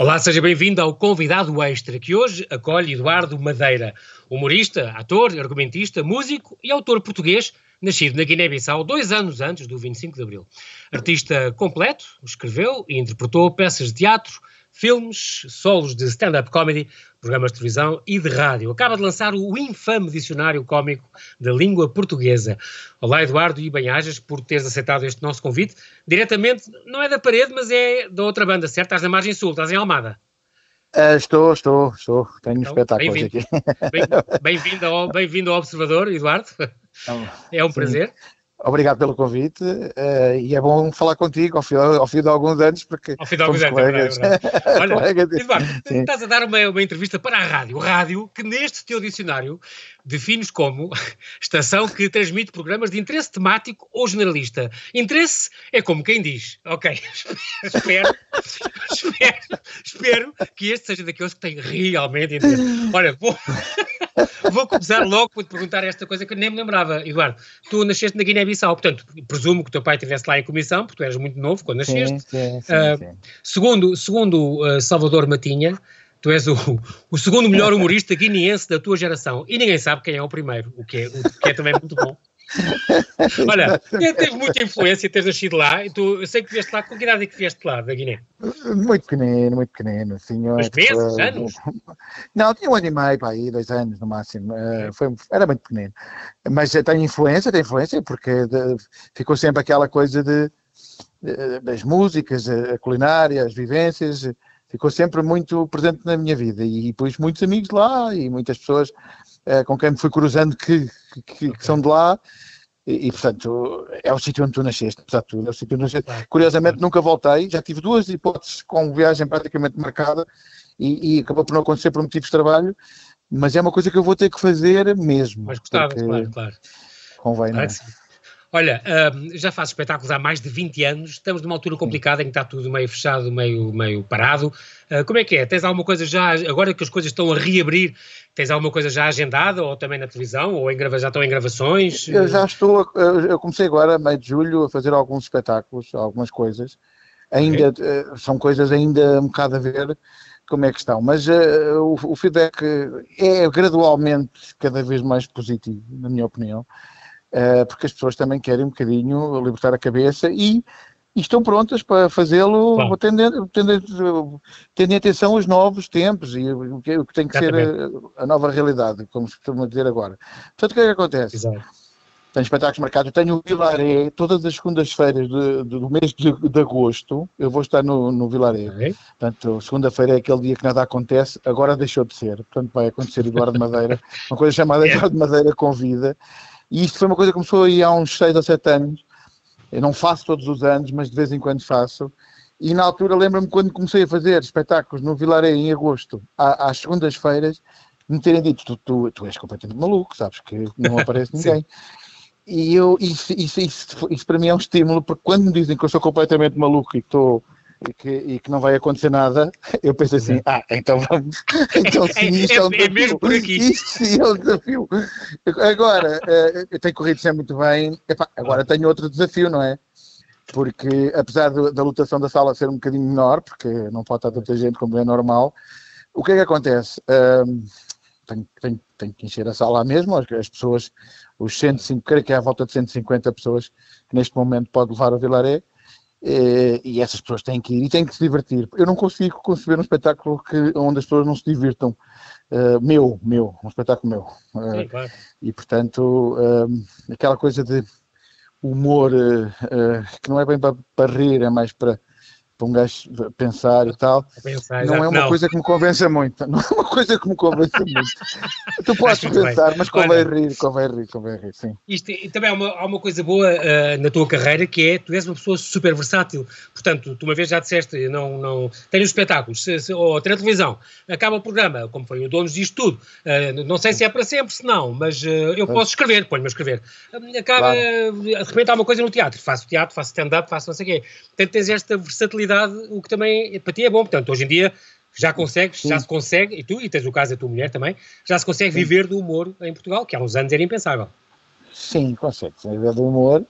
Olá, seja bem-vindo ao Convidado Extra, que hoje acolhe Eduardo Madeira, humorista, ator, argumentista, músico e autor português, nascido na Guiné-Bissau dois anos antes do 25 de Abril. Artista completo, escreveu e interpretou peças de teatro, filmes, solos de stand-up comedy, programas de televisão e de rádio. Acaba de lançar o infame dicionário cómico da língua portuguesa. Olá, Eduardo e bem-ajas por teres aceitado este nosso convite. Diretamente, não é da parede, mas é da outra banda, certo? Estás na margem sul, estás em Almada. Uh, estou, estou, estou. Tenho então, espetáculos bem aqui. Bem-vindo bem ao, bem ao Observador, Eduardo. Então, é um sim. prazer. Obrigado pelo convite uh, e é bom falar contigo ao fim, ao fim de alguns anos, porque ao fim de alguns anos, colegas. É verdade, é verdade. Olha, Eduardo, estás a dar uma, uma, entrevista para a rádio, rádio que neste teu dicionário defines como estação que transmite programas de interesse temático ou generalista. Interesse é como quem diz, ok, espero, espero, espero que este seja daqueles que têm realmente interesse. Olha, vou... Vou começar logo por te perguntar esta coisa que eu nem me lembrava, Eduardo. Tu nasceste na Guiné-Bissau, portanto, presumo que o teu pai estivesse lá em comissão, porque tu eras muito novo quando nasceste. Sim, sim, sim, uh, sim. Segundo, segundo uh, Salvador Matinha, tu és o, o segundo melhor humorista guineense da tua geração e ninguém sabe quem é o primeiro, o que é, o que é também muito bom. Olha, teve muita influência ter nascido lá. Tu, eu sei que vieste lá. Com que idade é que vieste lá, da Guiné? Muito pequenino, muito pequenino. Senhor, Mas meses, anos? Não, tinha um ano e meio para aí, dois anos no máximo. Uh, foi, era muito pequenino. Mas tem influência, tem influência, porque de, ficou sempre aquela coisa de, de, das músicas, a culinária, as vivências. Ficou sempre muito presente na minha vida. E pus muitos amigos lá e muitas pessoas uh, com quem me fui cruzando que, que, que, que são de lá. E, e, portanto, é o sítio onde tu nasceste, apesar de tudo. É o sítio onde nasceste. Claro. Curiosamente, nunca voltei. Já tive duas hipóteses com viagem praticamente marcada e, e, acabou por não acontecer por motivos de trabalho. Mas é uma coisa que eu vou ter que fazer mesmo. Mas gostava, claro, claro. Convém, não é? Olha, já faço espetáculos há mais de 20 anos, estamos numa altura complicada em que está tudo meio fechado, meio, meio parado. Uh, como é que é? Tens alguma coisa já, agora que as coisas estão a reabrir, tens alguma coisa já agendada, ou também na televisão, ou em grava, já estão em gravações? Eu já estou, eu comecei agora, meio de julho, a fazer alguns espetáculos, algumas coisas. Ainda, okay. uh, são coisas ainda um bocado a ver como é que estão, mas uh, o, o feedback é gradualmente cada vez mais positivo, na minha opinião. Eh, porque as pessoas também querem um bocadinho libertar a cabeça e, e estão prontas para fazê-lo, claro. tendo, tendo, tendo atenção aos novos tempos e o que, o que tem que Exatamente. ser a, a, nova realidade, como se costuma dizer agora. Portanto, o que é que acontece? Exato. Tenho espetáculos marcados, tenho o Vilaré todas as segundas-feiras do mês de, de, agosto, eu vou estar no, no Vilaré. Okay. Portanto, segunda-feira é aquele dia que nada acontece, agora deixou de ser. Portanto, vai acontecer Eduardo Madeira, uma coisa chamada Eduardo Madeira Convida, e isto foi uma coisa que começou aí há uns 6 ou 7 anos. Eu não faço todos os anos, mas de vez em quando faço. E na altura lembro-me quando comecei a fazer espetáculos no Vilaré em agosto, às segundas-feiras, me terem dito: tu, tu, tu és completamente maluco, sabes que não aparece ninguém. e eu, isso, isso, isso, isso, para mim é um estímulo, porque quando me dizem que eu sou completamente maluco e que estou e que, e que não vai acontecer nada, eu penso assim, ah, então vamos, então sim, isto é, é um desafio, é mesmo por aqui. isto sim é um desafio. Agora, eh, eu tenho corrido sempre muito bem, Epá, agora tenho outro desafio, não é? Porque apesar da lotação da sala ser um bocadinho menor, porque não pode estar tanta gente como é normal, o que é que acontece? Um, tenho, tenho, tenho, que encher a sala mesmo, as, as pessoas, os 105, creio que é à volta de 150 pessoas que neste momento pode levar o Vilaré, e essas pessoas têm que ir e têm que se divertir. Eu não consigo conceber um espetáculo que, onde as pessoas não se divirtam. Uh, meu, meu, um espetáculo meu. Uh, Sim, claro. E portanto, uh, aquela coisa de humor que não é bem para, para rir, é mais para para um gajo pensar e tal, pensar, não é uma não. coisa que me convença muito. Não é uma coisa que me convença muito. tu podes pensar, bem. mas convém Olha, rir, convém rir, convém rir, sim. Isto, e também há uma, há uma coisa boa uh, na tua carreira que é, tu és uma pessoa super versátil. Portanto, tu uma vez já disseste, não, não, tenho espetáculos, se, se, ou a televisão, acaba o programa, como foi o Donos disto tudo. Uh, não sei se é para sempre, se não, mas uh, eu posso escrever, ponho-me a escrever. acaba, claro. de repente há uma coisa no teatro, faço teatro, faço stand-up, faço não sei o quê. Portanto, tens esta versatilidade o que também para ti é bom. Portanto, hoje em dia já consegues, já se consegue, e tu, e tens o caso da tua mulher também, já se consegue viver do humor em Portugal, que há uns anos era impensável. Sim, consegue-se viver do humor.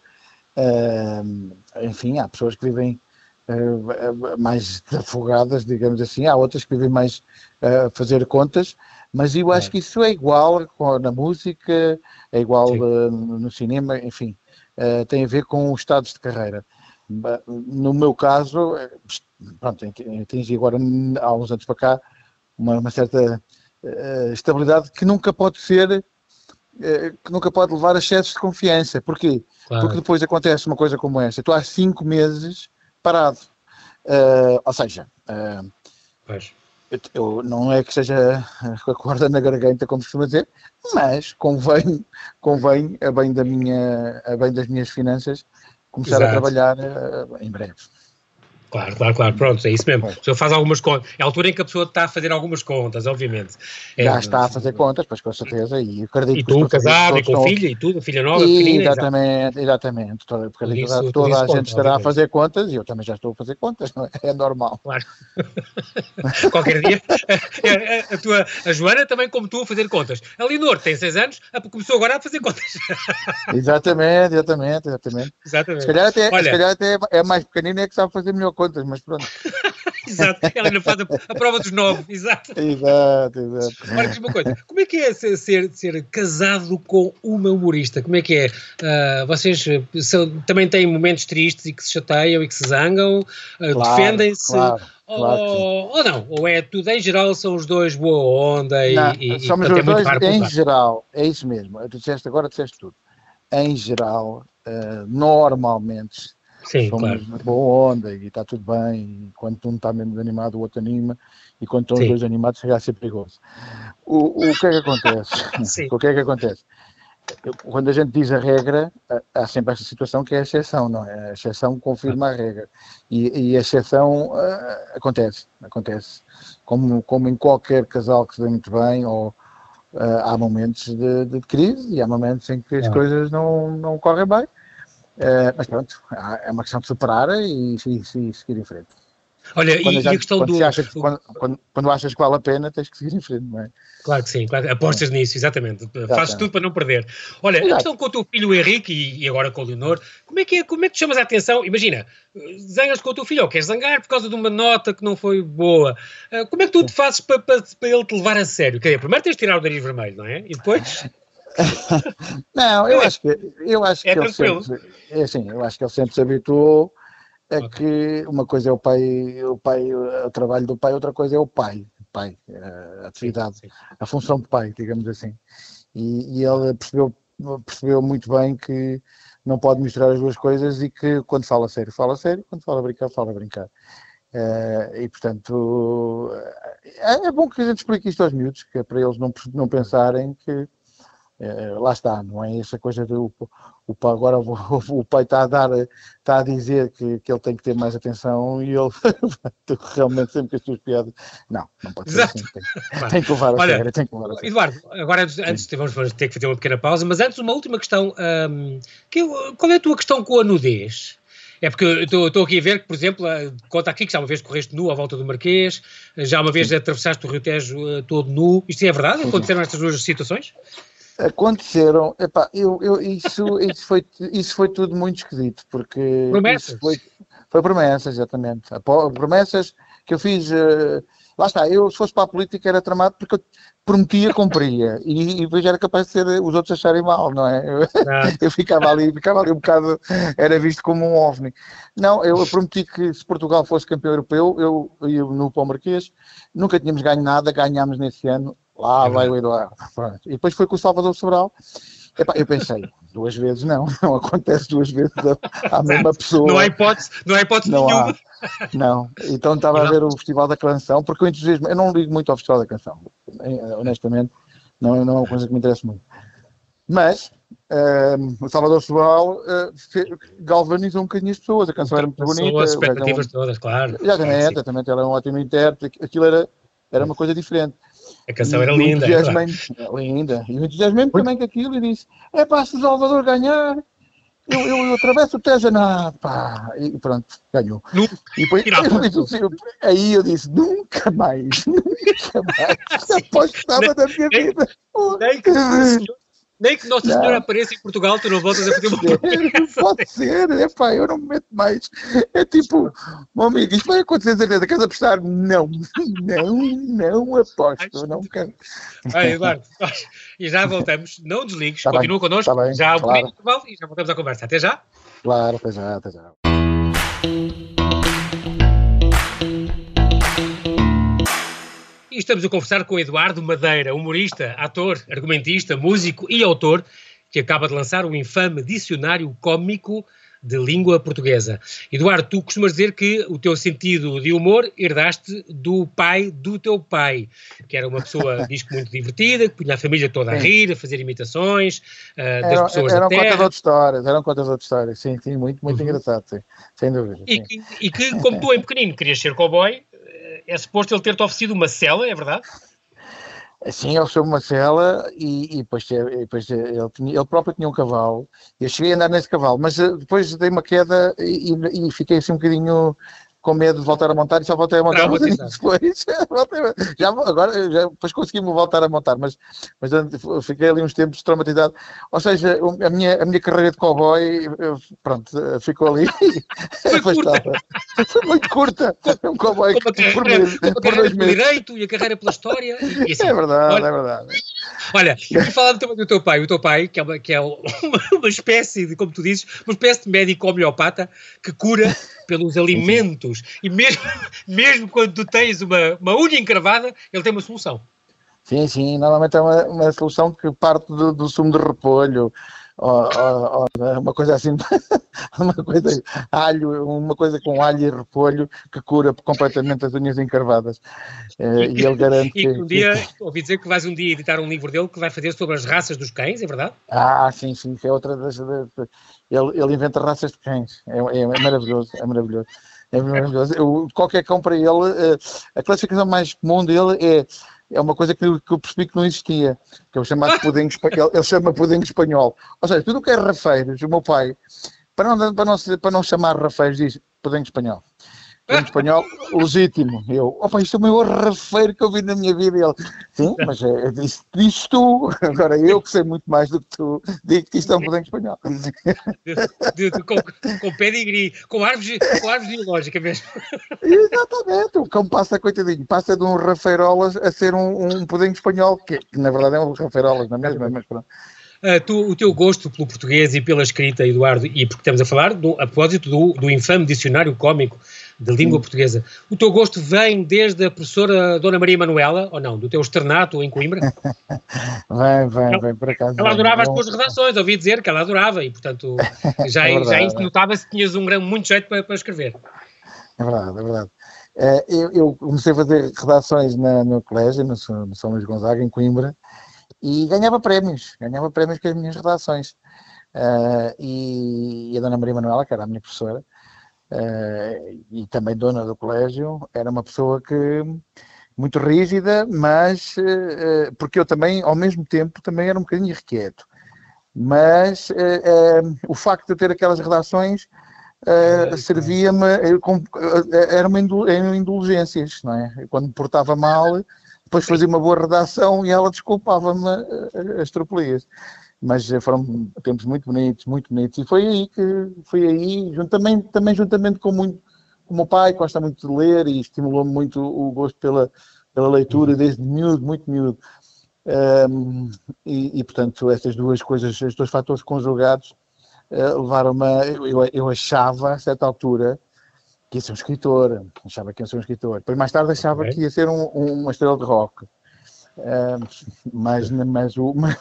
Uh, enfim, há pessoas que vivem uh, mais desafogadas, digamos assim, há outras que vivem mais a uh, fazer contas, mas eu acho que isso é igual na música, é igual no cinema, enfim, tem a ver com os estados de carreira. No meu caso, pronto, atingi agora há uns anos para cá uma, uma certa estabilidade que nunca pode ser que nunca pode levar a excessos de confiança. Porquê? Claro. Porque depois acontece uma coisa como esta. Tu há cinco meses parado. Uh, ou seja, uh, eu, eu, não é que seja com a corda na garganta, como costuma dizer, mas convém, convém a bem, da minha, a bem das minhas finanças, começar Exato. a trabalhar uh, em breve. Claro, claro, claro, pronto, é isso mesmo. A pessoa faz algumas contas. É a altura em que a pessoa está a fazer algumas contas, obviamente. É, Já está a fazer contas, pois com certeza, e acredito e tu, casado, e com estão... filha, e tudo, filha nova, e, pequenina. Exatamente, exatamente. Toda, porque isso, toda a gente conta, estará a fazer contas, e eu também já estou a fazer contas, não é? É normal. Claro. Qualquer dia. A, a, a, tua, a Joana também, como tu, a fazer contas. A Leonor tem seis anos, começou agora a fazer contas. exatamente, exatamente, exatamente. Exatamente. Se calhar até, Olha, se calhar até é mais pequenina é que sabe fazer melhor contas, mas pronto. exato, ela ainda faz a, a, prova dos nove, exato. Exato, exato. Uma coisa, como é que é ser, ser, ser casado com uma humorista? Como é que é? Uh, vocês são, também têm momentos tristes e que se chateiam e que se zangam? Uh, claro, Defendem-se? Claro. Claro ou, ou, não? Ou é tudo em geral, são os dois boa onda e. Não, e somos os dois em geral, é isso mesmo. Tu disseste agora, disseste tudo. Em geral, uh, normalmente Sim, somos claro. boa onda e está tudo bem. E quando um está mesmo animado, o outro anima. E quando estão os dois animados, chega a ser perigoso. O, o que é que acontece? o que é que acontece? Quando a gente diz a regra, há sempre esta situação que é a exceção, não é? A exceção confirma a regra. E, e a exceção uh, acontece, acontece. Como, como em qualquer casal que se dê muito bem, ou uh, há momentos de, de, crise e há momentos em que as é. coisas não, não correm bem Uh, mas pronto, é uma questão de superar e, e, e seguir em frente. Olha, quando e, a questão quando do. Achas, quando, quando, quando, achas que vale a pena, tens que seguir em frente, não é? Claro que sim, claro, apostas é. nisso, exatamente. exatamente. Fazes tudo para não perder. Olha, Exato. a questão com o teu filho Henrique e, e, agora com o Leonor, como é, que é, como é que te chamas a atenção? Imagina, zangas com o teu filho, ou queres zangar por causa de uma nota que não foi boa. Uh, como é que tu te fazes para, para, para ele te levar a sério? Quer dizer, primeiro tens de tirar o nariz vermelho, não é? E depois. não, eu acho que, eu acho é que ele sempre, é assim, eu acho que ele sempre se habituou a okay. que uma coisa é o pai, o pai, o trabalho do pai, outra coisa é o pai, pai, a atividade, sim, sim. a função de pai, digamos assim. E, e, ele percebeu, percebeu muito bem que não pode misturar as duas coisas e que quando fala sério, fala sério, quando fala brincar, fala brincar. Uh, e portanto é, é, bom que a gente explique isto aos miúdos, que é para eles não, não pensarem que é, lá está, não é essa coisa do o, pai, agora o, o, pai está a dar, está a dizer que, que ele tem que ter mais atenção e ele realmente sempre com as suas piadas. Não, não pode ser assim. Tem, tem, que levar a Olha, sério, tem que levar a. Eduardo, agora antes, antes vamos ter que fazer uma pequena pausa, mas antes uma última questão. Um, que, qual é a tua questão com a nudez? É porque eu estou aqui a ver que, por exemplo, conta aqui que já uma vez correste nu à volta do Marquês, já uma vez atravessaste o Rio Tejo todo nu. Isto é verdade? Aconteceram estas duas situações? Aconteceram, epá, eu, eu, isso, isso, foi, isso foi tudo muito esquisito, porque promessas. Foi, foi promessas, exatamente. Promessas que eu fiz, uh, lá está, eu se fosse para a política era tramado porque eu prometia, cumpria, e, e depois era capaz de ser os outros acharem mal, não é? Eu, eu, ficava ali, ficava ali um bocado, era visto como um ovni. Não, eu prometi que se Portugal fosse campeão europeu, eu ia no Pão Marquês, nunca tínhamos ganho nada, ganhámos nesse ano, Lá é vai o Eduardo. Pronto. E depois foi com o Salvador Sobral. Epá, eu pensei, duas vezes não, não acontece duas vezes à mesma pessoa. Não há hipótese, não há hipótese não nenhuma. Há. Não, então estava a ver o Festival da Canção, porque o entusiasmo, eu não ligo muito ao Festival da Canção, honestamente, não, não é uma coisa que me interessa muito. Mas um, ehm, o Salvador Sobral uh, galvanizou um bocadinho as pessoas, a canção era muito bonita. As expectativas um, todas, claro. Exatamente, exatamente, ela é um ótimo intérprete, aquilo era, era uma coisa diferente. A canção era linda. É linda. E o entusiasmo também com aquilo e disse: é pá, se o Salvador ganhar, eu, eu, eu atravesso o Teja na. Pá, e pronto, ganhou. Nunca, e depois, eu, aí eu disse: nunca mais, nunca mais. Apostava da minha vida. Nem que o senhor Nem que Nossa Senhora apareça em Portugal, tu não voltas a fazer uma promessa. Pode ser, é pá, eu não me meto mais. É tipo, meu amigo, isto vai acontecer certeza, queres apostar? Não, não, não aposto, não quero. Eduardo, e já voltamos, não desligues, tá continua bem, connosco, tá bem, já claro. um e já voltamos à conversa. Até já. Claro, até já, até já. E estamos a conversar com Eduardo Madeira, humorista, ator, argumentista, músico e autor, que acaba de lançar o infame Dicionário Cômico de Língua Portuguesa. Eduardo, tu costumas dizer que o teu sentido de humor herdaste do pai do teu pai, que era uma pessoa, diz que muito divertida, que punha a família toda a rir, a fazer imitações uh, das era, pessoas eram da terra. Eram contas de histórias, eram contas de histórias, sim, sim, muito, muito uhum. engraçado, sim, sem dúvida. E, que, e que, como tu em pequenino querias ser cowboy, é suposto ele ter-te oferecido uma cela, é verdade? Sim, ele soube uma cela e, e depois, depois ele, tinha, ele próprio tinha um cavalo. Eu cheguei a andar nesse cavalo, mas eh, depois dei uma queda e, e fiquei assim um bocadinho com medo de voltar a montar e só voltei a montar não, depois. já, agora, já, depois consegui-me voltar a montar, mas, mas fiquei ali uns tempos traumatizado. Ou seja, a minha, a minha carreira de cowboy, pronto, ficou ali Foi, curta. Foi muito curta. Um cowboy por, por dois meses. direito e a carreira pela história. E, assim, é verdade, olha, é verdade. Olha, vou falar do do teu, pai. O teu pai, que é, uma, que é uma, uma espécie de, como tu dizes, uma espécie de médico homeopata que cura pelos alimentos. E mesmo, mesmo quando tu tens uma, uma unha encravada, ele tem uma solução. Sim, sim, normalmente é uma, uma solução que parte do, do sumo de repolho, ou, ou, ou, uma coisa assim, uma coisa alho, uma coisa com alho e repolho que cura completamente as unhas encarvadas. E, e ele garante e que um dia, ouvi dizer que vais um dia editar um livro dele que vai fazer sobre as raças dos cães, é verdade? Ah, sim, sim, que é outra das, das ele, ele inventa raças de cães. É, é, é maravilhoso, é maravilhoso. É maravilhoso. Eu, qualquer cão para ele, eh, a classificação mais comum dele é, é uma coisa que eu, que eu percebi que não existia, que é o chamado pudim espanhol. Ele chama pudim espanhol. Ou seja, tudo o que é rafeiros, o meu pai, para não, para não, para não chamar rafeiros, diz pudim espanhol em espanhol, legítimo. Eu, opa, isto é o maior rafeiro que eu vi na minha vida. E ele, sim, mas é, disse, disse tu. Agora eu que sei muito mais do que tu, digo que isto é um em espanhol. De, de, com, com pedigree, com árvore, com árvore geológica mesmo. Exatamente, o cão passa, coitadinho, passa de um rafeirolas a ser um, um pudim espanhol, que, que, na verdade é um rafeirolas, não é mesmo? Mas pronto. Uh, tu, o teu gosto pelo português e pela escrita, Eduardo, e porque estamos a falar do, a propósito do, do infame dicionário cómico de língua Sim. portuguesa, o teu gosto vem desde a professora Dona Maria Manuela, ou não, do teu externato em Coimbra? vem, vem, vem, por acaso. Ela adorava vem, as tuas redações, ouvi dizer que ela adorava, e portanto já, é já notava-se que tinhas um grande, muito jeito para, para escrever. É verdade, é verdade. Uh, eu, eu, comecei a fazer redações na, no colégio, no, no São Luís Gonzaga, em Coimbra, e ganhava prémios, ganhava prémios com as minhas redações. Uh, e, e, a Dona Maria Manuela, que era a minha professora, uh, e também dona do colégio, era uma pessoa que muito rígida, mas uh, porque eu também, ao mesmo tempo, também era um bocadinho irrequieto. Mas o facto de eu ter aquelas redações servia-me, eram indulgências, não é? Quando me portava mal, depois fazia uma boa redação e ela desculpava-me as tropelias. Mas eh, foram tempos muito bonitos, muito bonitos. E foi aí que, foi aí, juntamente, também juntamente com muito, com o meu pai, que gosta muito de ler e estimulou-me muito o gosto pela, pela leitura desde miúdo, muito miúdo. Um, e, e, portanto, essas duas coisas, estes dois fatores conjugados, uh, levaram-me a, eu, eu achava, a certa altura, que ia ser um escritor, achava que ia ser um escritor. Depois, mais tarde, achava okay. que ia ser um, um, uma estrela de rock. Uh, mas, mas, o, mas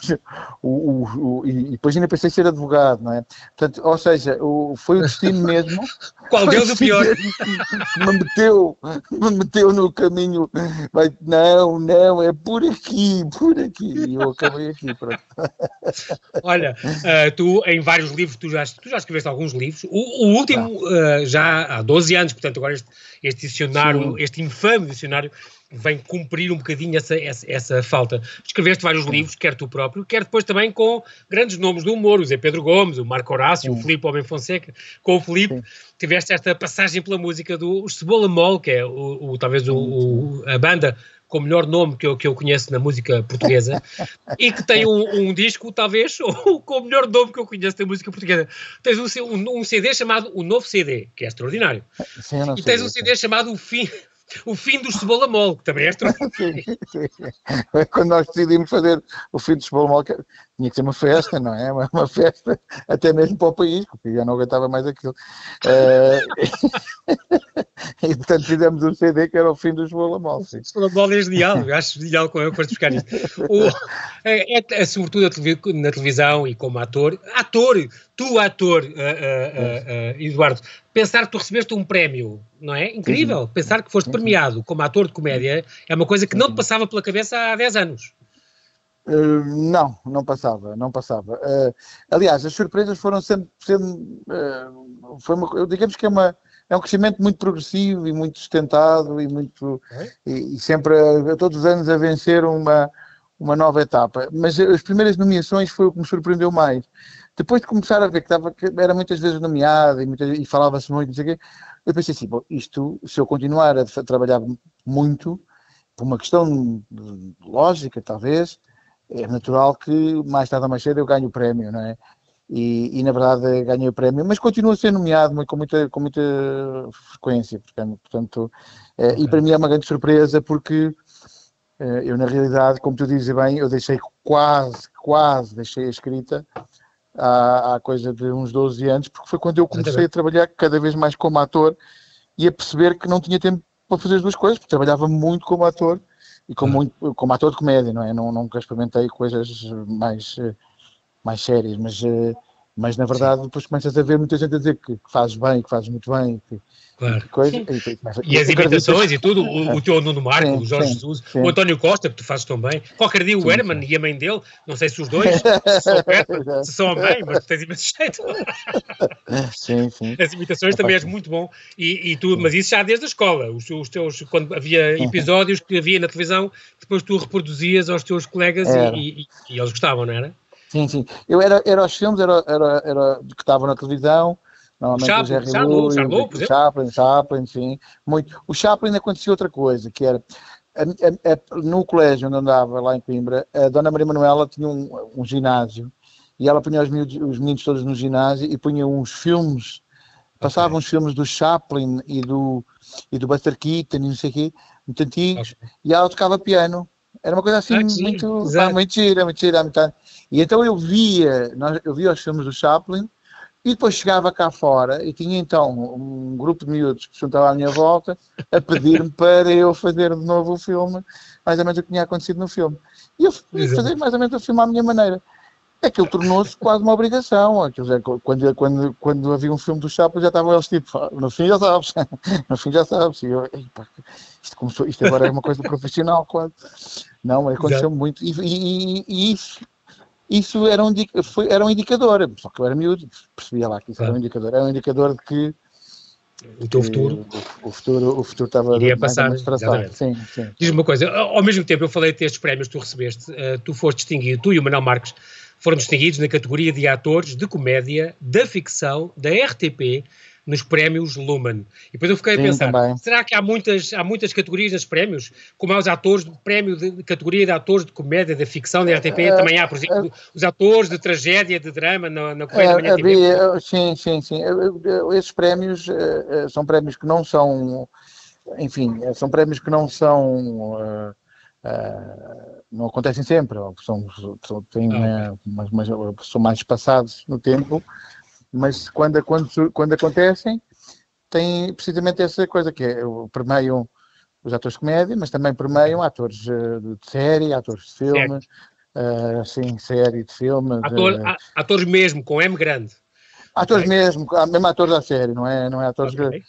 o, o, o, e depois ainda pensei ser advogado, não é? Portanto, ou seja, o, foi o destino mesmo. Qual deles o pior? Que me meteu, me meteu no caminho. Vai, não, não, é por aqui, por aqui. E eu acabei aqui, pronto. Olha, uh, tu em vários livros, tu já, tu já escreveste alguns livros. O, último uh, já há 12 anos, portanto, agora este, este dicionário, Sim. este infame dicionário vem cumprir um bocadinho essa, essa, essa, falta. Escreveste vários livros, quer tu próprio, quer depois também com grandes nomes do humor, o Zé Pedro Gomes, o Marco Horácio, Sim. o Filipe Homem Fonseca. Com o Filipe Sim. tiveste esta passagem pela música do Cebola Mol, que é o, o talvez o, o, a banda com o melhor nome que eu, que eu conheço na música portuguesa e que tem um, um disco, talvez, com o melhor nome que eu conheço da música portuguesa. Tens um, um, um CD chamado O Novo CD, que é extraordinário. Sim, e tens um CD chamado O Fim, o fim do Cebola Mol, que também é extraordinário. Quando nós decidimos fazer o fim do Cebola Mol, tinha que ser uma festa, não é? Uma, uma, festa até mesmo para o país, porque já não aguentava mais aquilo. Uh, e portanto fizemos um CD que era o fim do Cebola Mol. O Cebola Mol é genial, eu acho genial quando eu buscar isto. O, é, é, é, sobretudo na televisão e como ator, ator, tu ator, uh, uh, Eduardo, pensar que tu recebeste um prémio, não é? Incrível. Pensar que foste premiado como ator de comédia é uma coisa que não te passava pela cabeça há 10 anos. Uh, não, não passava, não passava. Uh, aliás, as surpresas foram sempre, sempre uh, foi uma, digamos que é uma é um crescimento muito progressivo e muito sustentado e muito é? e, e, sempre a, todos os anos a vencer uma uma nova etapa. Mas as primeiras nomeações foi o que me surpreendeu mais. Depois de começar a ver que, estava, que era muitas vezes nomeado e, e falava-se muito, não sei o quê, eu pensei assim, bom, isto, se eu continuar a trabalhar muito, por uma questão lógica, talvez, é natural que mais tarde ou mais cedo eu ganhe o prémio, não é? E, e na verdade ganhei o prémio, mas continuo a ser nomeado com muita, com muita frequência, portanto, é, e para mim é uma grande surpresa porque é, eu na realidade, como tu dizes bem, eu deixei quase, quase deixei a escrita há, há coisa de uns 12 anos, porque foi quando eu comecei a trabalhar cada vez mais como ator e a perceber que não tinha tempo para fazer as duas coisas, porque trabalhava muito como ator e como, muito, como ator de comédia, não é? Não, nunca experimentei coisas mais, mais sérias, mas, mas na verdade Sim. depois começas a ver muita gente a dizer que, que fazes bem, que fazes muito bem, que, Claro. Coisa, e, e, as imitações e tudo, o, o teu Nuno Marco, sim, o Jorge sim, Jesus, sim. o António Costa, que tu fazes tão bem. Qualquer dia o Herman e a mãe dele, não sei se os dois se são, perto, se são a mãe, mas tens imenso jeito. Sim, sim. As imitações é também és muito bom. E, e, tu, mas isso já desde a escola. Os, os teus, quando havia episódios que havia na televisão, depois tu reproduzias aos teus colegas e, e, eles gostavam, não era? Sim, sim. Eu era, era os filmes era, era, era que estavam na televisão Normalmente Chaplin, o Jerry Charlot, o Chaplin, Chaplin, sim. Muito. O Chaplin acontecia outra coisa, que era a, a, a, no colégio onde andava, lá em Coimbra, a Dona Maria Manuela tinha um, um ginásio e ela punha os, miúdos, os meninos todos no ginásio e punha uns filmes, passava okay. uns filmes do Chaplin e do, e do Buster Keaton e não sei o quê, muito antigos, okay. e ela tocava piano. Era uma coisa assim ah, muito, muito gira, muito gira. Muito... E então eu via, eu via os filmes do Chaplin e depois chegava cá fora e tinha então um grupo de miúdos que se juntava à minha volta a pedir-me para eu fazer de novo o filme, mais ou menos o que tinha acontecido no filme. E eu fui fazer mais ou menos o filme à minha maneira. Aquilo tornou-se quase uma obrigação. Aquilo, quando, quando, quando havia um filme do Chaplin, já estavam eles tipo, no fim já sabes, no fim já sabes. E eu, isto, começou, isto agora é uma coisa profissional, quase. Não, aconteceu muito. E, e, e isso isso era um, foi, era um indicador, só que eu era miúdo, percebia lá que isso claro. era um indicador, era um indicador de que o teu futuro. O, o, futuro, o futuro estava Iria passar. Sim, sim. Diz-me uma coisa, ao mesmo tempo eu falei de estes prémios que tu recebeste, uh, tu foste distinguido, tu e o Manuel Marques foram distinguidos na categoria de atores de comédia, da ficção, da RTP, nos prémios Lumen. E depois eu fiquei Sim, a pensar, também. será que há muitas, há muitas categorias nos prémios? Como há os atores, prémio de categoria de atores de comédia, de ficção da RTP, uh, também há, por exemplo, uh, os atores de tragédia, de drama na, na Correia uh, da Manhã havia, Sim, sim, sim. Esses prémios são prémios que não são, enfim, são prémios que não são... não acontecem sempre, são, são, têm, ah, okay. são mais espaçados no tempo, mas quando, quando, quando acontecem, tem precisamente essa coisa que é, permeiam os atores de comédia, mas também permeiam atores eh, de série, atores de filme, uh, sim, série de filme. Ator, de... Atores mesmo, com M grande. Atores okay. mesmo, mesmo atores da série, não é, não é atores okay.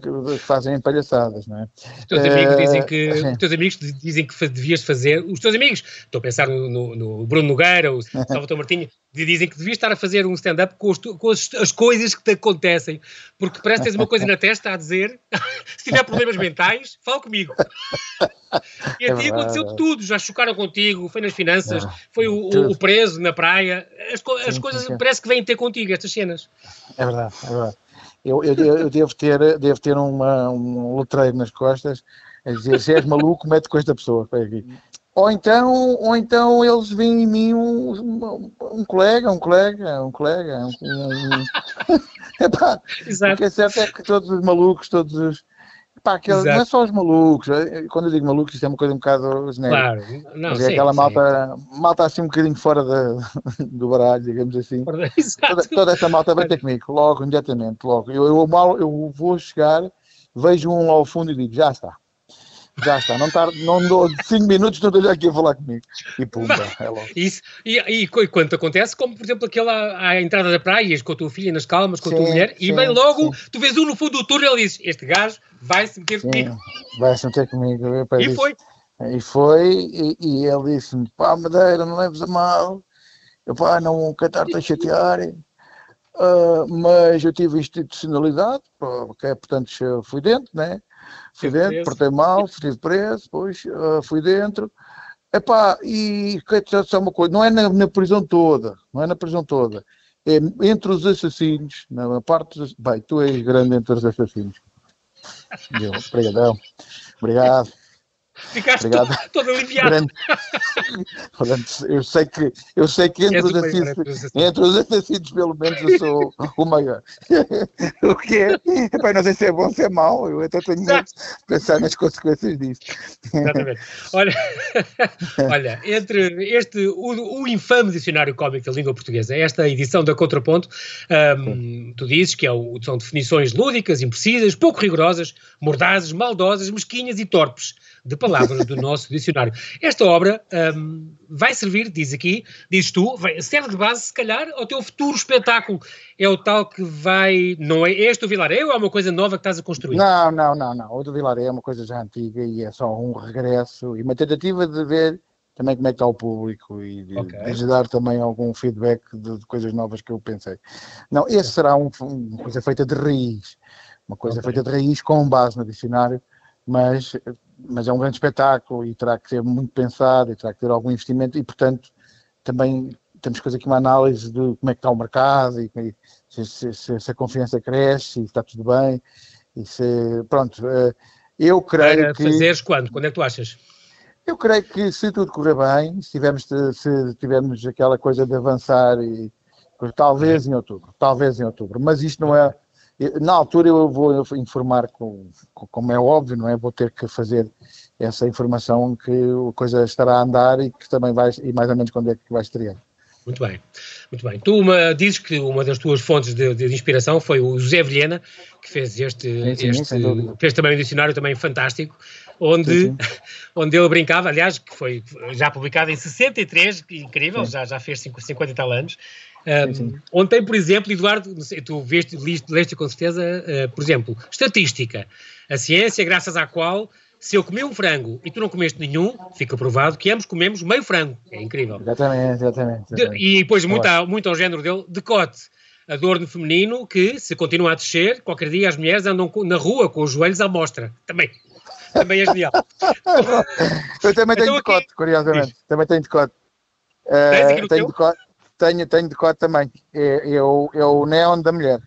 Que fazem palhaçadas, não é? Os teus amigos dizem que, os teus amigos dizem que devias fazer, os teus amigos, estou a pensar no, no, no Bruno Nogueira, o Salvador Martinho, dizem que devias estar a fazer um stand-up com, com as, as, coisas que te acontecem, porque parece que tens uma coisa na testa a dizer, se tiver problemas mentais, fala comigo. E a é ti aconteceu tudo, já chocaram contigo, foi nas finanças, é. foi o, o, preso na praia, as, as sim, coisas sim. parece que vêm ter contigo, estas cenas. É verdade, é verdade. Eu, eu, eu devo ter, devo ter uma, um letreiro nas costas É dizer, se és maluco, mete com esta pessoa. Ou então, ou então eles veem em mim um, um, colega, um colega, um colega. Um, um... Epá, Exato. O que é certo é que todos os malucos, todos os. Aquele, não é só os malucos, é, quando eu digo malucos, isso é uma coisa um bocado genérica. Claro, não, Mas é sim, aquela sim. malta, malta assim um bocadinho fora do baralho, digamos assim. Toda, toda, essa malta vai ter comigo, logo, imediatamente, logo. Eu, eu, mal, eu vou chegar, vejo um ao fundo e digo, já está já está, não, tar, não dou 5 minutos, não estou aqui a falar comigo. E pumba, é logo. Isso, e, e, e quando acontece, como por exemplo aquela à entrada da praia, com a tua filha nas calmas, com a sim, tua mulher, sim, e bem logo sim. tu vês um no fundo do túnel e dizes: Este gajo vai-se meter comigo. Vai-se meter comigo. E disse, foi. E foi, e, e ele disse-me: Pá, Madeira, não leves a mal, eu, pá, não cantar-te a chatear. Uh, mas eu tive institucionalidade, porque, portanto, fui dentro, né? Fui dentro, portei mal, estive preso, depois uh, fui dentro. Epá, e só uma coisa, não é na, na, prisão toda, não é na prisão toda, é entre os assassinos, na parte dos, bem, tu és grande entre os assassinos. Deu, obrigadão, obrigado. Ficaste Obrigado. todo, todo aliviado. Eu sei que, eu sei que entre, os assassinos, entre os assassinos, pelo menos, eu sou o maior. o que é? Epá, não sei se é bom ou se é mau, eu até tenho medo de pensar nas consequências disso. Exatamente. Olha, olha entre este, o, o infame dicionário cómico da língua portuguesa, esta edição da Contraponto, um, tu dizes que é o, são definições lúdicas, imprecisas, pouco rigorosas, mordazes, maldosas, mesquinhas e torpes de palavras do nosso dicionário. Esta obra um, vai servir, diz aqui, dizes tu, vai, serve de base, se calhar, ao teu futuro espetáculo. É o tal que vai. Não é este o Vilaré ou é uma coisa nova que estás a construir? Não, não, não, não. O do Vilaré é uma coisa já antiga e é só um regresso e uma tentativa de ver também como é que está o público e de, okay. de dar também algum feedback de, de, coisas novas que eu pensei. Não, esse será um, uma coisa feita de raiz, uma coisa okay. feita de raiz com base no dicionário, mas mas é um grande espetáculo e terá que ser muito pensado e terá que ter algum investimento e, portanto, também temos que fazer aqui uma análise de como é que está o mercado e se, se, se, se a confiança cresce e está tudo bem e se, pronto, eh, eu creio Para que... fazeres quando? Quando é que tu achas? Eu creio que se tudo correr bem, se tivermos, se tivermos aquela coisa de avançar e talvez em outubro, talvez em outubro, mas isto não é na altura eu vou informar, com, como é óbvio, não é? Vou ter que fazer essa informação que a coisa estará a andar e que também vais, e mais ou menos quando é que vai estrear. Muito bem, muito bem. Tu uma, dizes que uma das tuas fontes de, de inspiração foi o José Vilhena, que fez este, sim, sim, este fez também um dicionário também fantástico, onde, sim, onde ele brincava, aliás, que foi já publicado em 63, incrível, já, já fez 50 e tal anos, um, ontem, por exemplo, Eduardo, sei, tu veste, leste, leste com certeza, uh, por exemplo, estatística. A ciência, graças à qual, se eu comer um frango e tu não comeste nenhum, fica provado que ambos comemos meio frango. É incrível. Exatamente, exatamente. exatamente. De, e depois, muito, muito ao género dele, decote. Adorno feminino que, se continua a descer, qualquer dia as mulheres andam na rua com os joelhos à mostra. Também. Também é genial. eu também tenho então, decote, aqui... curiosamente. Também tenho decote. Uh, tenho decote. Tenho, tenho de cor também. É, é, o, é o neon da mulher.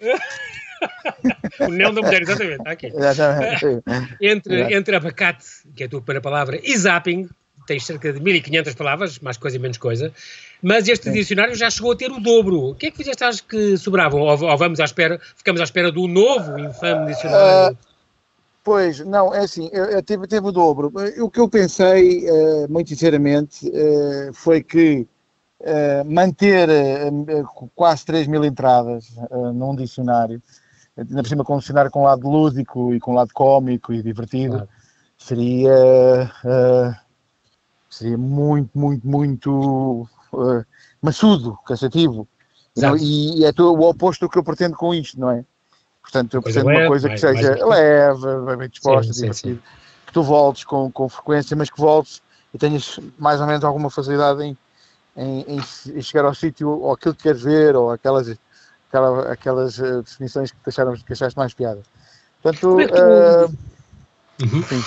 o neon da mulher, exatamente. Aqui. Exatamente. entre, entre abacate, que é a tua primeira palavra, e zapping, tens cerca de 1500 palavras, mais coisa e menos coisa, mas este Sim. dicionário já chegou a ter o dobro. O que é que fizeste às que sobravam? Ou, ou, vamos à espera, ficamos à espera do novo infame dicionário? Uh, pois, não, é assim, eu, eu teve, teve o dobro. O que eu pensei, uh, muito sinceramente, uh, foi que manter uh, quase 3 mil entradas uh, num dicionário, ainda por cima com um dicionário com lado lúdico e com lado cómico e divertido, claro. seria, seria muito, muito, muito maçudo, cansativo. Não, e, é o oposto do que eu pretendo com isto, não é? Portanto, eu pretendo uma coisa que seja leve, bem disposta, sim, sim, sim. que tu voltes com, com frequência, mas que voltes e tenhas mais ou menos alguma facilidade em, em, em, chegar ao sítio ou aquilo que queres ver ou aquelas, aquela, aquelas uh, definições que, acharam, que achaste mais piada. Portanto, é tu... uh, uhum. sim.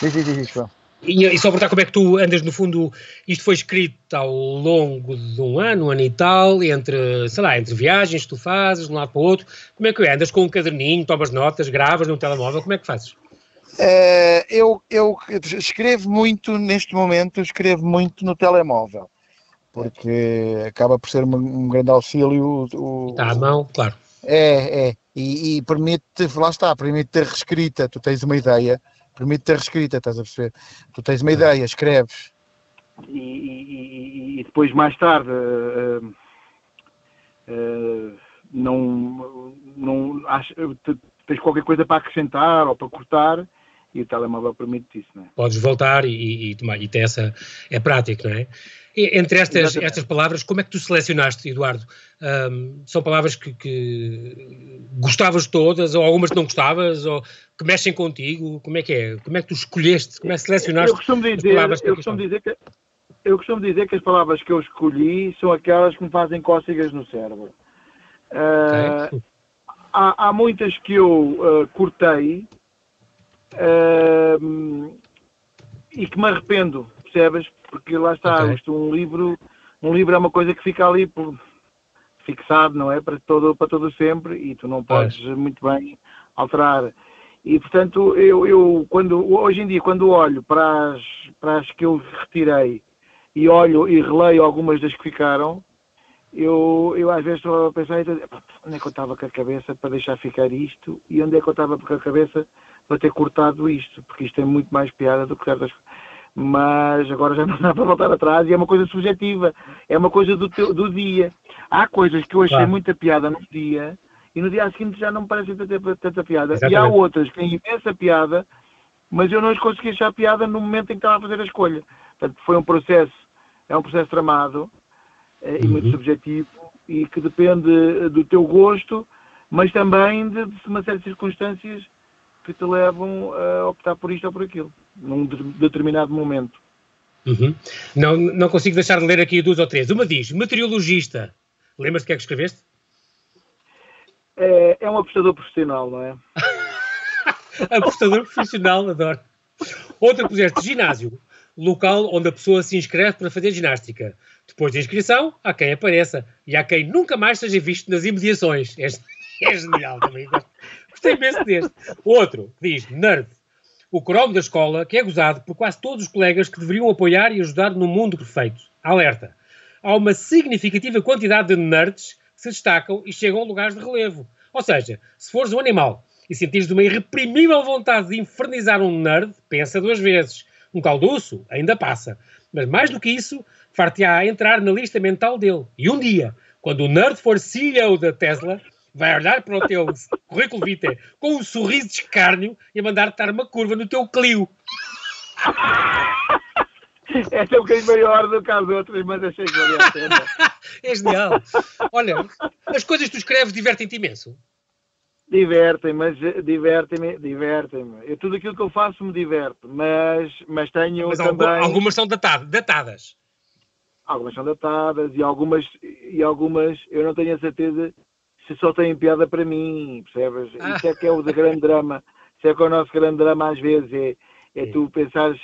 Diz, diz, diz, diz, e, e só perguntar como é que tu andas, no fundo, isto foi escrito ao longo de um ano, um ano e tal, entre, sei lá, entre viagens que tu fazes de um lado para o outro, como é que é? Andas com um caderninho, tomas notas, gravas no telemóvel, como é que fazes? Uh, eu, eu escrevo muito, neste momento, escrevo muito no telemóvel, porque acaba por ser um, um grande auxílio. O, está à mão, claro. É, é, e, e permite, lá está, permite ter reescrita, tu tens uma ideia, permite ter reescrita, estás a perceber? Tu tens uma ideia, escreves. E, e, e depois, mais tarde, uh, uh, não, não acho, tens qualquer coisa para acrescentar ou para cortar, e o telemóvel permite isso, não é? Podes voltar e, e, e, e ter essa, é prático, não é? Entre estas, estas palavras, como é que tu selecionaste, Eduardo? Um, são palavras que, que, gostavas todas, ou algumas que não gostavas, ou que mexem contigo? Como é que é? Como é que tu escolheste? Como é que selecionaste eu costumo dizer, as palavras que eu costumo dizer que Eu costumo dizer que as palavras que eu escolhi são aquelas que me fazem cócegas no cérebro. Uh, há, há, muitas que eu uh, cortei uh, e que me arrependo, percebes? Porque lá está, okay. isto, um livro, um livro é uma coisa que fica ali por, fixado, não é? Para todo, para todo sempre e tu não podes é. muito bem alterar. E portanto, eu, eu quando, hoje em dia, quando olho para as, para as que eu retirei e olho e releio algumas das que ficaram, eu, eu às vezes estou a pensar, onde é que eu estava com a cabeça para deixar ficar isto e onde é que eu estava com a cabeça para ter cortado isto, porque isto é muito mais piada do que certas mas agora já não dá para voltar atrás e é uma coisa subjetiva, é uma coisa do, teu, do dia. Há coisas que eu achei claro. muita piada no dia e no dia seguinte já não me parecem tanta, tanta piada. Exatamente. E há outras que têm imensa piada, mas eu não as consegui achar piada no momento em que estava a fazer a escolha. Portanto, foi um processo, é um processo tramado é, uhum. e muito subjetivo e que depende do teu gosto, mas também de, de uma série de circunstâncias que te levam a optar por isto ou por aquilo, num determinado momento. Uhum. Não, não consigo deixar de ler aqui duas ou três. Uma diz, meteorologista. Lembras-te o que é que escreveste? É, é um apostador profissional, não é? apostador profissional, adoro. Outra puseste, ginásio. Local onde a pessoa se inscreve para fazer ginástica. Depois da inscrição, há quem apareça. E há quem nunca mais seja visto nas imediações. É, é genial também. Gostei imenso deste. Outro, diz, nerd. O cromo da escola, que é gozado por quase todos os colegas que deveriam apoiar e ajudar no mundo perfeito. Alerta. Há uma significativa quantidade de nerds que se destacam e chegam a lugares de relevo. Ou seja, se fores um animal e sentires uma irreprimível vontade de infernizar um nerd, pensa duas vezes. Um calduço ainda passa. Mas mais do que isso, far-te-á entrar na lista mental dele. E um dia, quando o nerd for CEO da Tesla, vai olhar para o teu currículo vitae com um sorriso de escárnio e a mandar-te dar uma curva no teu Clio. Esta é um bocadinho maior do que as outras, mas achei que valia a pena. é genial. Olha, as coisas que tu escreves divertem-te imenso. Divertem, mas divertem-me, divertem-me. Tudo aquilo que eu faço me diverte, mas, mas tenho mas também... Algumas são datadas. Algumas são datadas e algumas, e algumas eu não tenho a certeza se só têm piada para mim, percebes? Ah. Isso é que é o grande drama. Isso é que é o nosso grande drama às vezes, é, é tu pensares,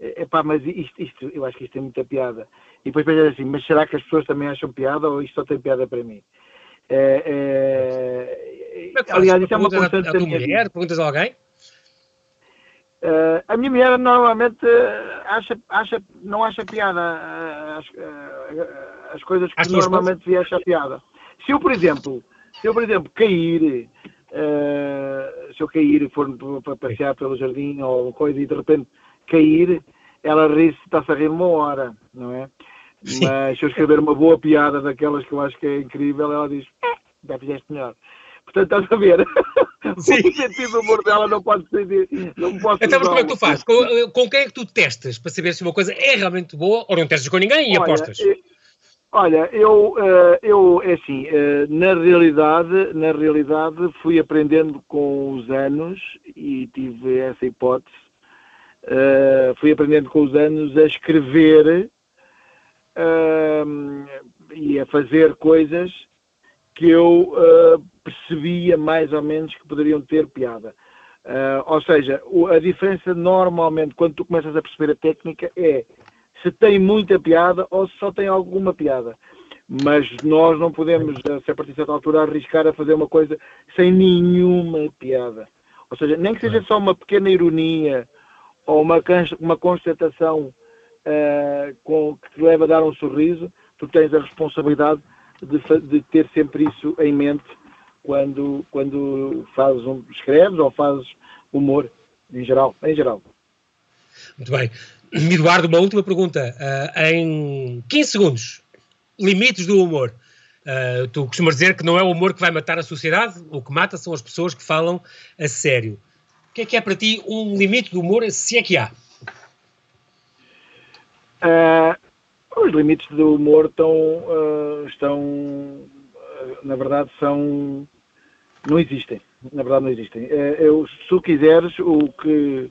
é pá, mas isto, isto, eu acho que isto tem muita piada. E depois pensas assim, mas será que as pessoas também acham piada ou isto só tem piada para mim? É, é, é aliás, isso é uma constante a, a mulher? Perguntas a alguém? Uh, a minha mulher normalmente uh, acha, acha, não acha piada uh, as, as coisas que normalmente se acha piada. Se eu, por exemplo, se eu, por exemplo, cair, uh, se eu cair e for para passear pelo jardim ou coisa e de repente cair, ela ri-se, está-se a rir uma hora, não é? Sim. Mas se eu escrever uma boa piada daquelas que eu acho que é incrível, ela diz, eh, já fizeste melhor. Portanto, estás a ver? Sim. O sentido do humor dela não pode ser. Não posso então, mas como é que tu fazes? Com, com, quem é que tu testas para saber se uma coisa é realmente boa ou não testas com ninguém e Olha, apostas? Olha, eu, eh, eu é assim, eh, na realidade, na realidade fui aprendendo com os anos e tive essa hipótese, eh, fui aprendendo com os anos a escrever e a fazer coisas que eu percebia mais ou menos que poderiam ter piada. ou seja, a diferença normalmente quando tu começas a perceber a técnica é se tem muita piada ou se só tem alguma piada. Mas nós não podemos, se a partir de certa altura, arriscar a fazer uma coisa sem nenhuma piada. Ou seja, nem que seja só uma pequena ironia ou uma, uma constatação uh, com, que te leva a dar um sorriso, tu tens a responsabilidade de, de ter sempre isso em mente quando, quando fazes um, escreves ou fazes humor, em geral. Em geral. Muito bem. Eduardo, uma última pergunta. Uh, em 15 segundos, limites do humor. Uh, tu costumas dizer que não é o humor que vai matar a sociedade, o que mata são as pessoas que falam a sério. O que é que é para ti um limite do humor, se é que há? Uh, os limites do humor estão, estão na verdade, são. não existem. Na verdade, não existem. Eu, se tu quiseres, o que,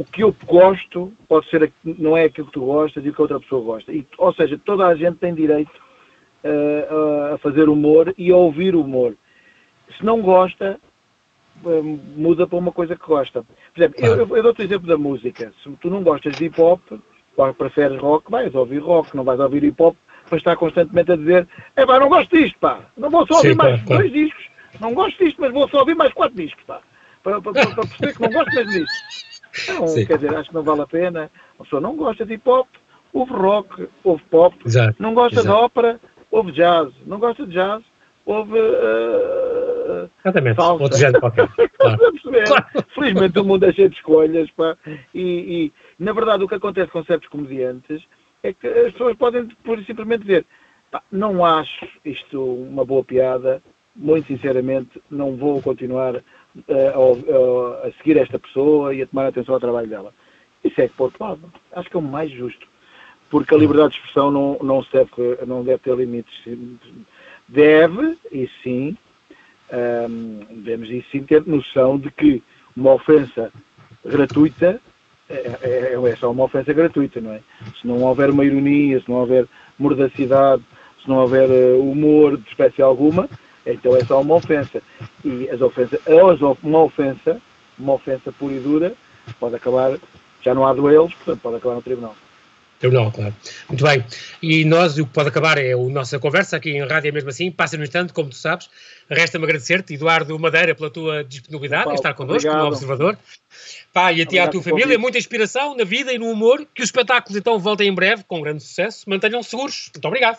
o que eu gosto pode ser, não é aquilo que tu gostas e o que outra pessoa gosta. E, ou seja, toda a gente tem direito uh, a fazer humor e a ouvir humor. Se não gosta, uh, muda para uma coisa que gosta. Por exemplo, claro. eu, eu dou-te o exemplo da música. Se tu não gostas de hip hop, preferes rock, vais ouvir rock, não vais ouvir hip hop para estar constantemente a dizer é pá, não gosto disto, pá, não vou só ouvir Sim, mais claro. dois discos, não gosto disto, mas vou só ouvir mais quatro discos, pá, para, para, para perceber que não gosto mesmo disto. Então, quer dizer, acho que não vale a pena. A pessoa não gosta de hip hop, ouve rock, ouve pop, Exato. não gosta Exato. de ópera, ouve jazz, não gosta de jazz, ouve. Uh, Exatamente, salsa. outro género qualquer. Claro. claro. Felizmente o mundo é cheio de escolhas, pá, e, e, na verdade o que acontece com certos comediantes é que as pessoas podem por simplesmente dizer pá, não acho isto uma boa piada, muito sinceramente não vou continuar a, a, seguir esta pessoa e a tomar atenção ao trabalho dela. Isso é que por outro lado, acho que é o mais justo porque a liberdade de expressão não, não, deve, não deve ter limites. Deve, e sim, um, devemos e sim ter noção de que uma ofensa gratuita é, é, é, só uma ofensa gratuita, não é? Se não houver uma ironia, se não houver mordacidade, se não houver uh, humor de espécie alguma, então é só uma ofensa. E as ofensas, uma ofensa, uma ofensa pura e dura, pode acabar, já não há duelos, portanto pode acabar no tribunal. Tribunal, claro. Muito bem. E nós, o que pode acabar é a nossa conversa aqui em rádio, é mesmo assim, passa no instante, como tu sabes. Resta-me agradecer-te, Eduardo Madeira, pela tua disponibilidade Paulo, em estar connosco obrigado. como observador. Pá, e a ti à tua família, muita inspiração na vida e no humor. Que os espetáculos então voltem em breve, com grande sucesso. Mantenham-se seguros. Muito obrigado.